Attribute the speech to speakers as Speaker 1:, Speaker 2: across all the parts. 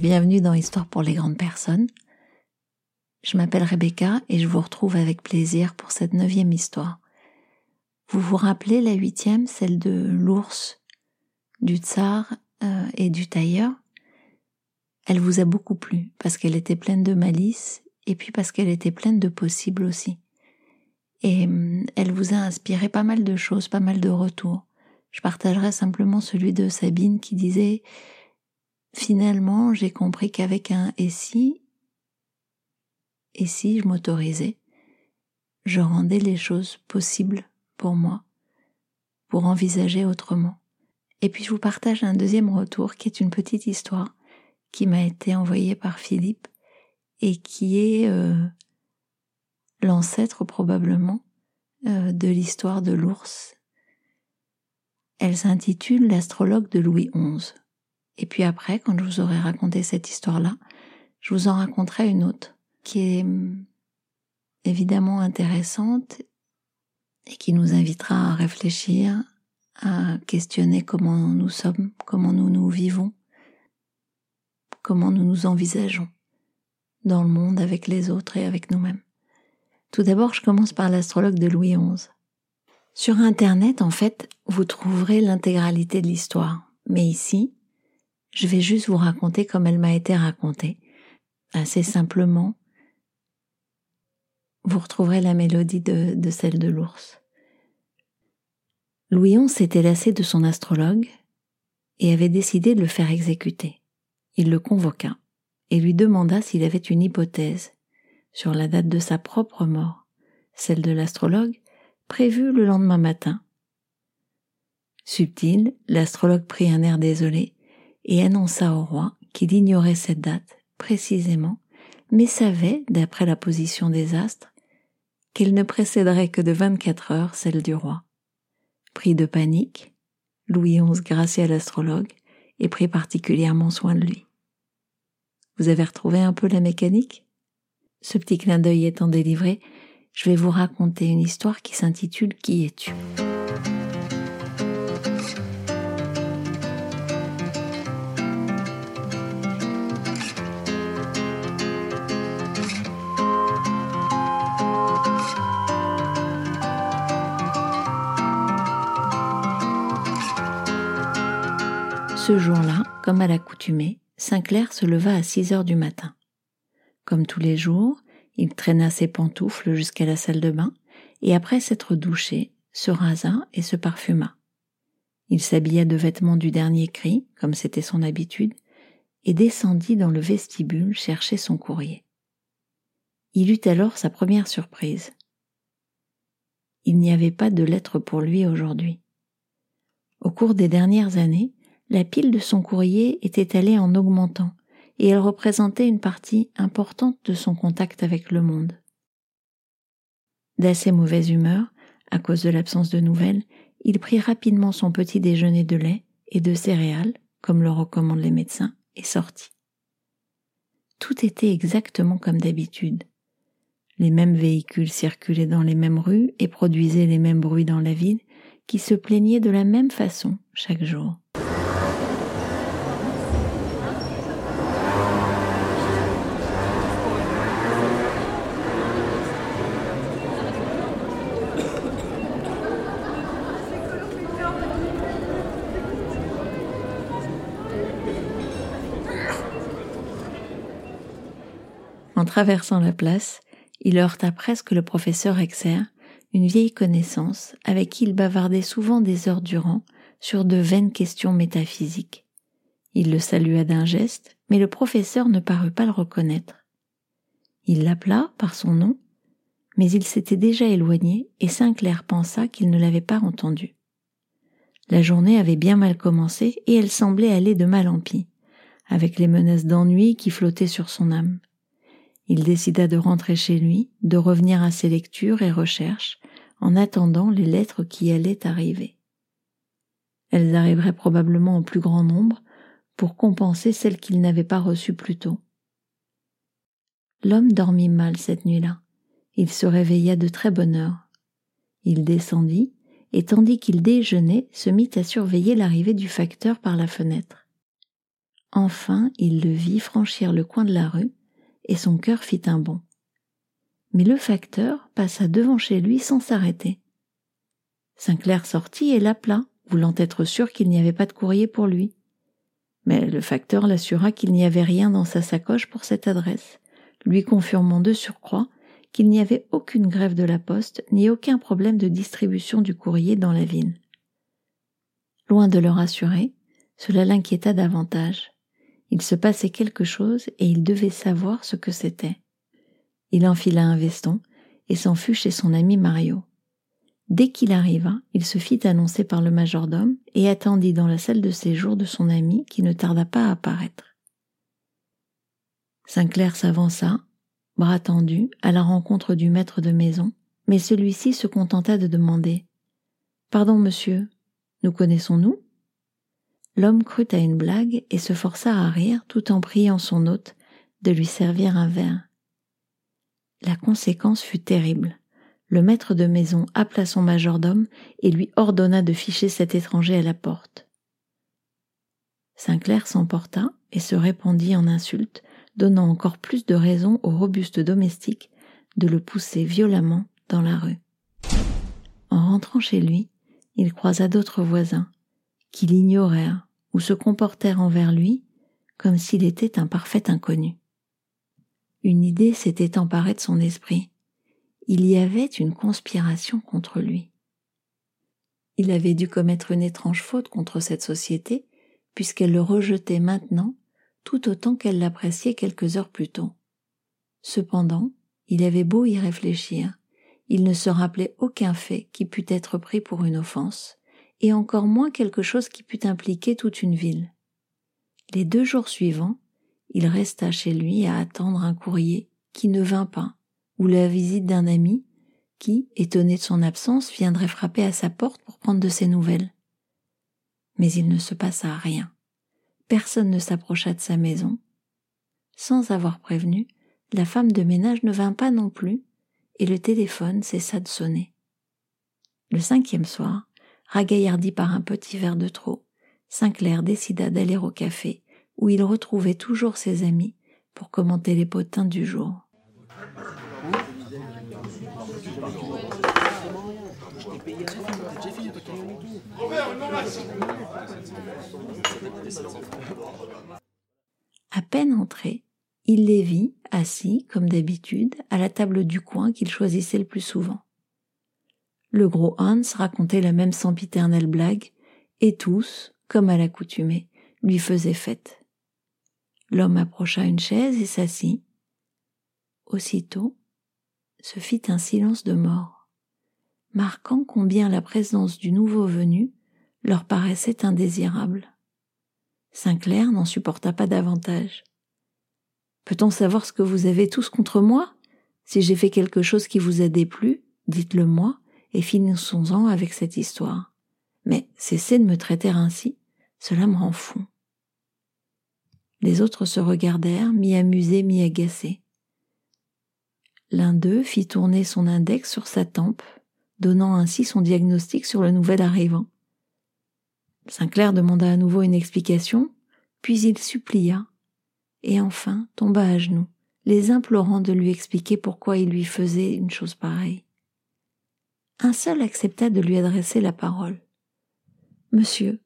Speaker 1: Bienvenue dans Histoire pour les grandes personnes. Je m'appelle Rebecca et je vous retrouve avec plaisir pour cette neuvième histoire. Vous vous rappelez la huitième, celle de l'ours, du tsar euh, et du tailleur? Elle vous a beaucoup plu parce qu'elle était pleine de malice et puis parce qu'elle était pleine de possibles aussi. Et hum, elle vous a inspiré pas mal de choses, pas mal de retours. Je partagerai simplement celui de Sabine qui disait Finalement, j'ai compris qu'avec un et si, et si je m'autorisais, je rendais les choses possibles pour moi, pour envisager autrement. Et puis je vous partage un deuxième retour qui est une petite histoire qui m'a été envoyée par Philippe et qui est euh, l'ancêtre probablement euh, de l'histoire de l'ours. Elle s'intitule L'astrologue de Louis XI. Et puis après, quand je vous aurai raconté cette histoire-là, je vous en raconterai une autre qui est hum, évidemment intéressante et qui nous invitera à réfléchir, à questionner comment nous sommes, comment nous nous vivons, comment nous nous envisageons dans le monde avec les autres et avec nous-mêmes. Tout d'abord, je commence par l'astrologue de Louis XI. Sur Internet, en fait, vous trouverez l'intégralité de l'histoire. Mais ici, je vais juste vous raconter comme elle m'a été racontée. Assez simplement, vous retrouverez la mélodie de, celle de l'ours. Louis XI s'était lassé de son astrologue et avait décidé de le faire exécuter. Il le convoqua et lui demanda s'il avait une hypothèse sur la date de sa propre mort, celle de l'astrologue, prévue le lendemain matin. Subtil, l'astrologue prit un air désolé et annonça au roi qu'il ignorait cette date précisément, mais savait, d'après la position des astres, qu'elle ne précéderait que de vingt-quatre heures celle du roi. Pris de panique, Louis XI gracia l'astrologue et prit particulièrement soin de lui. Vous avez retrouvé un peu la mécanique? Ce petit clin d'œil étant délivré, je vais vous raconter une histoire qui s'intitule Qui es-tu? Ce jour-là, comme à l'accoutumée, Sinclair se leva à six heures du matin. Comme tous les jours, il traîna ses pantoufles jusqu'à la salle de bain, et après s'être douché, se rasa et se parfuma. Il s'habilla de vêtements du dernier cri, comme c'était son habitude, et descendit dans le vestibule chercher son courrier. Il eut alors sa première surprise. Il n'y avait pas de lettre pour lui aujourd'hui. Au cours des dernières années, la pile de son courrier était allée en augmentant, et elle représentait une partie importante de son contact avec le monde. D'assez mauvaise humeur, à cause de l'absence de nouvelles, il prit rapidement son petit déjeuner de lait et de céréales, comme le recommandent les médecins, et sortit. Tout était exactement comme d'habitude. Les mêmes véhicules circulaient dans les mêmes rues et produisaient les mêmes bruits dans la ville, qui se plaignaient de la même façon chaque jour. En traversant la place, il heurta presque le professeur Exer, une vieille connaissance avec qui il bavardait souvent des heures durant sur de vaines questions métaphysiques. Il le salua d'un geste, mais le professeur ne parut pas le reconnaître. Il l'appela par son nom, mais il s'était déjà éloigné et Sinclair pensa qu'il ne l'avait pas entendu. La journée avait bien mal commencé et elle semblait aller de mal en pis, avec les menaces d'ennui qui flottaient sur son âme. Il décida de rentrer chez lui, de revenir à ses lectures et recherches, en attendant les lettres qui allaient arriver. Elles arriveraient probablement en plus grand nombre pour compenser celles qu'il n'avait pas reçues plus tôt. L'homme dormit mal cette nuit-là. Il se réveilla de très bonne heure. Il descendit, et tandis qu'il déjeunait, se mit à surveiller l'arrivée du facteur par la fenêtre. Enfin, il le vit franchir le coin de la rue, et son cœur fit un bond. Mais le facteur passa devant chez lui sans s'arrêter. Sinclair sortit et l'appela, voulant être sûr qu'il n'y avait pas de courrier pour lui. Mais le facteur l'assura qu'il n'y avait rien dans sa sacoche pour cette adresse, lui confirmant de surcroît qu'il n'y avait aucune grève de la poste ni aucun problème de distribution du courrier dans la ville. Loin de le rassurer, cela l'inquiéta davantage. Il se passait quelque chose et il devait savoir ce que c'était. Il enfila un veston et s'en fut chez son ami Mario. Dès qu'il arriva, il se fit annoncer par le majordome et attendit dans la salle de séjour de son ami qui ne tarda pas à apparaître. Sinclair s'avança, bras tendus, à la rencontre du maître de maison, mais celui-ci se contenta de demander Pardon, monsieur, nous connaissons-nous? L'homme crut à une blague et se força à rire tout en priant son hôte de lui servir un verre. La conséquence fut terrible. Le maître de maison appela son majordome et lui ordonna de ficher cet étranger à la porte. Sinclair s'emporta et se répandit en insultes, donnant encore plus de raison au robuste domestique de le pousser violemment dans la rue. En rentrant chez lui, il croisa d'autres voisins, qui l'ignorèrent se comportèrent envers lui comme s'il était un parfait inconnu. Une idée s'était emparée de son esprit. Il y avait une conspiration contre lui. Il avait dû commettre une étrange faute contre cette société, puisqu'elle le rejetait maintenant tout autant qu'elle l'appréciait quelques heures plus tôt. Cependant, il avait beau y réfléchir, il ne se rappelait aucun fait qui pût être pris pour une offense, et encore moins quelque chose qui pût impliquer toute une ville. Les deux jours suivants, il resta chez lui à attendre un courrier qui ne vint pas, ou la visite d'un ami qui, étonné de son absence, viendrait frapper à sa porte pour prendre de ses nouvelles. Mais il ne se passa rien. Personne ne s'approcha de sa maison. Sans avoir prévenu, la femme de ménage ne vint pas non plus, et le téléphone cessa de sonner. Le cinquième soir, ragaillardi par un petit verre de trop, Sinclair décida d'aller au café, où il retrouvait toujours ses amis pour commenter les potins du jour. À peine entré, il les vit assis, comme d'habitude, à la table du coin qu'il choisissait le plus souvent. Le gros Hans racontait la même sempiternelle blague, et tous, comme à l'accoutumée, lui faisaient fête. L'homme approcha une chaise et s'assit. Aussitôt, se fit un silence de mort, marquant combien la présence du nouveau venu leur paraissait indésirable. Sinclair n'en supporta pas davantage. Peut-on savoir ce que vous avez tous contre moi? Si j'ai fait quelque chose qui vous a déplu, dites-le moi, et finissons-en avec cette histoire. Mais cessez de me traiter ainsi, cela me rend fou. Les autres se regardèrent, mi-amusés, mi-agacés. L'un d'eux fit tourner son index sur sa tempe, donnant ainsi son diagnostic sur le nouvel arrivant. Sinclair demanda à nouveau une explication, puis il supplia, et enfin tomba à genoux, les implorant de lui expliquer pourquoi il lui faisait une chose pareille un seul accepta de lui adresser la parole. Monsieur,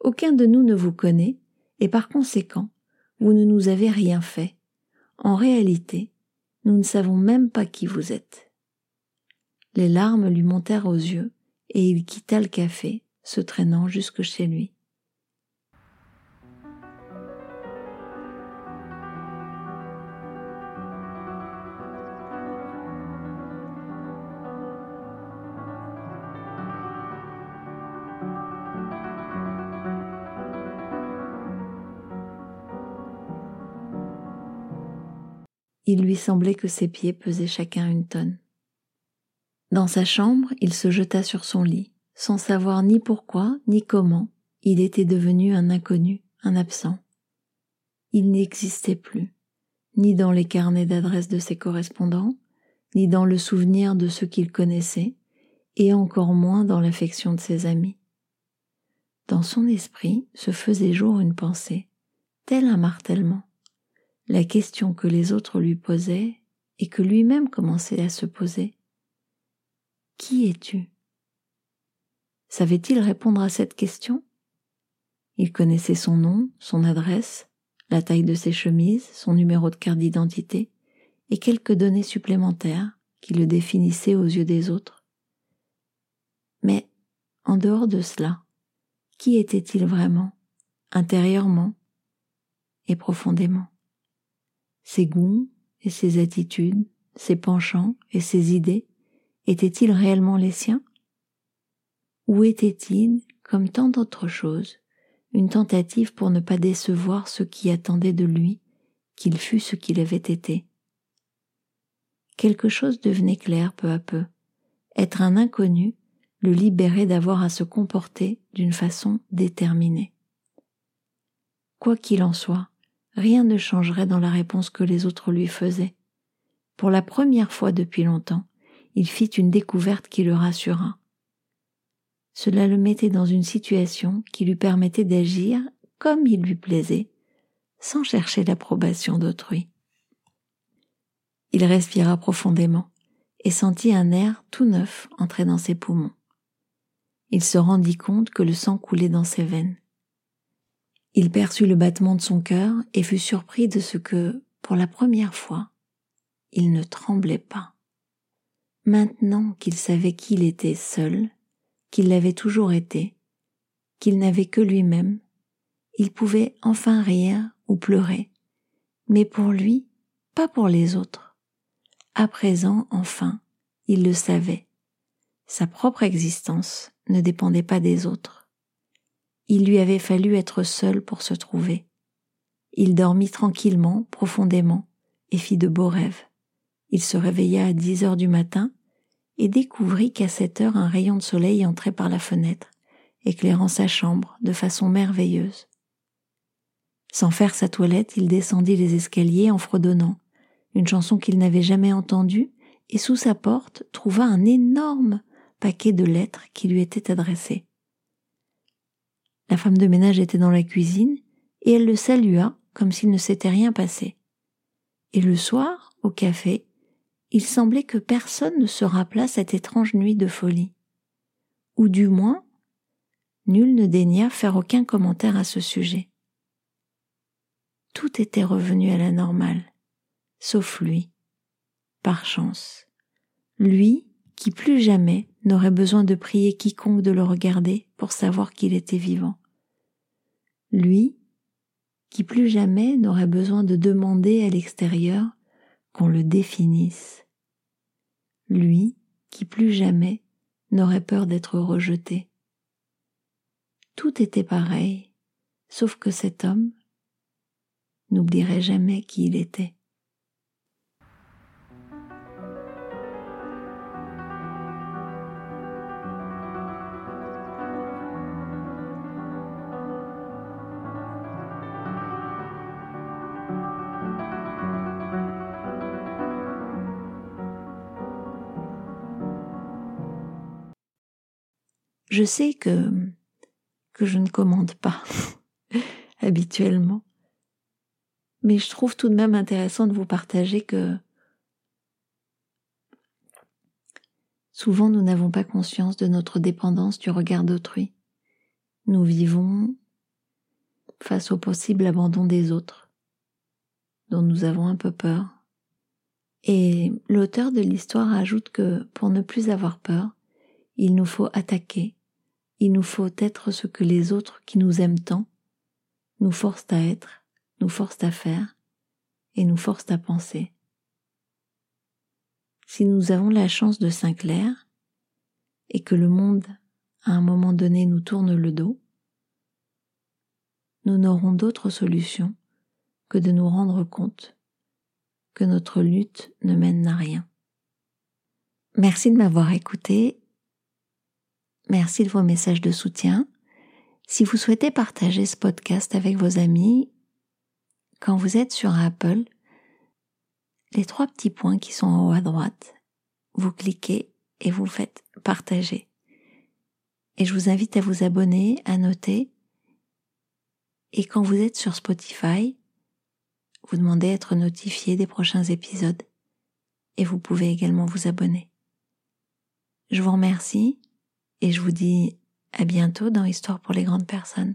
Speaker 1: aucun de nous ne vous connaît, et par conséquent, vous ne nous avez rien fait. En réalité, nous ne savons même pas qui vous êtes. Les larmes lui montèrent aux yeux, et il quitta le café, se traînant jusque chez lui. Il lui semblait que ses pieds pesaient chacun une tonne. Dans sa chambre, il se jeta sur son lit, sans savoir ni pourquoi, ni comment, il était devenu un inconnu, un absent. Il n'existait plus, ni dans les carnets d'adresse de ses correspondants, ni dans le souvenir de ceux qu'il connaissait, et encore moins dans l'affection de ses amis. Dans son esprit se faisait jour une pensée, tel un martèlement, la question que les autres lui posaient et que lui-même commençait à se poser. Qui es-tu? Savait-il répondre à cette question? Il connaissait son nom, son adresse, la taille de ses chemises, son numéro de carte d'identité et quelques données supplémentaires qui le définissaient aux yeux des autres. Mais, en dehors de cela, qui était-il vraiment, intérieurement et profondément? Ses goûts et ses attitudes, ses penchants et ses idées étaient-ils réellement les siens? Ou était-il, comme tant d'autres choses, une tentative pour ne pas décevoir ceux qui attendaient de lui qu'il fût ce qu'il avait été? Quelque chose devenait clair peu à peu. Être un inconnu le libérait d'avoir à se comporter d'une façon déterminée. Quoi qu'il en soit, rien ne changerait dans la réponse que les autres lui faisaient. Pour la première fois depuis longtemps, il fit une découverte qui le rassura. Cela le mettait dans une situation qui lui permettait d'agir comme il lui plaisait, sans chercher l'approbation d'autrui. Il respira profondément et sentit un air tout neuf entrer dans ses poumons. Il se rendit compte que le sang coulait dans ses veines. Il perçut le battement de son cœur et fut surpris de ce que, pour la première fois, il ne tremblait pas. Maintenant qu'il savait qu'il était seul, qu'il l'avait toujours été, qu'il n'avait que lui-même, il pouvait enfin rire ou pleurer, mais pour lui, pas pour les autres. À présent, enfin, il le savait. Sa propre existence ne dépendait pas des autres. Il lui avait fallu être seul pour se trouver. Il dormit tranquillement, profondément, et fit de beaux rêves. Il se réveilla à dix heures du matin et découvrit qu'à cette heure un rayon de soleil entrait par la fenêtre, éclairant sa chambre de façon merveilleuse. Sans faire sa toilette, il descendit les escaliers en fredonnant, une chanson qu'il n'avait jamais entendue, et sous sa porte trouva un énorme paquet de lettres qui lui étaient adressées. La femme de ménage était dans la cuisine, et elle le salua comme s'il ne s'était rien passé. Et le soir, au café, il semblait que personne ne se rappelât cette étrange nuit de folie. Ou du moins, nul ne daigna faire aucun commentaire à ce sujet. Tout était revenu à la normale, sauf lui, par chance. Lui qui plus jamais n'aurait besoin de prier quiconque de le regarder pour savoir qu'il était vivant. Lui qui plus jamais n'aurait besoin de demander à l'extérieur qu'on le définisse lui qui plus jamais n'aurait peur d'être rejeté. Tout était pareil, sauf que cet homme n'oublierait jamais qui il était. Je sais que, je ne commande pas habituellement, mais je trouve tout de même intéressant de vous partager que souvent nous n'avons pas conscience de notre dépendance du regard d'autrui. Nous vivons face au possible abandon des autres, dont nous avons un peu peur. Et l'auteur de l'histoire ajoute que pour ne plus avoir peur, il nous faut attaquer il nous faut être ce que les autres qui nous aiment tant nous forcent à être, nous forcent à faire et nous forcent à penser. Si nous avons la chance de Saint-Clair et que le monde à un moment donné nous tourne le dos, nous n'aurons d'autre solution que de nous rendre compte que notre lutte ne mène à rien. Merci de m'avoir écouté Merci de vos messages de soutien. Si vous souhaitez partager ce podcast avec vos amis, quand vous êtes sur Apple, les trois petits points qui sont en haut à droite, vous cliquez et vous faites partager. Et je vous invite à vous abonner, à noter Et quand vous êtes sur Spotify, vous demandez à être notifié des prochains épisodes et vous pouvez également vous abonner. Je vous remercie et je vous dis à bientôt dans Histoire pour les grandes personnes.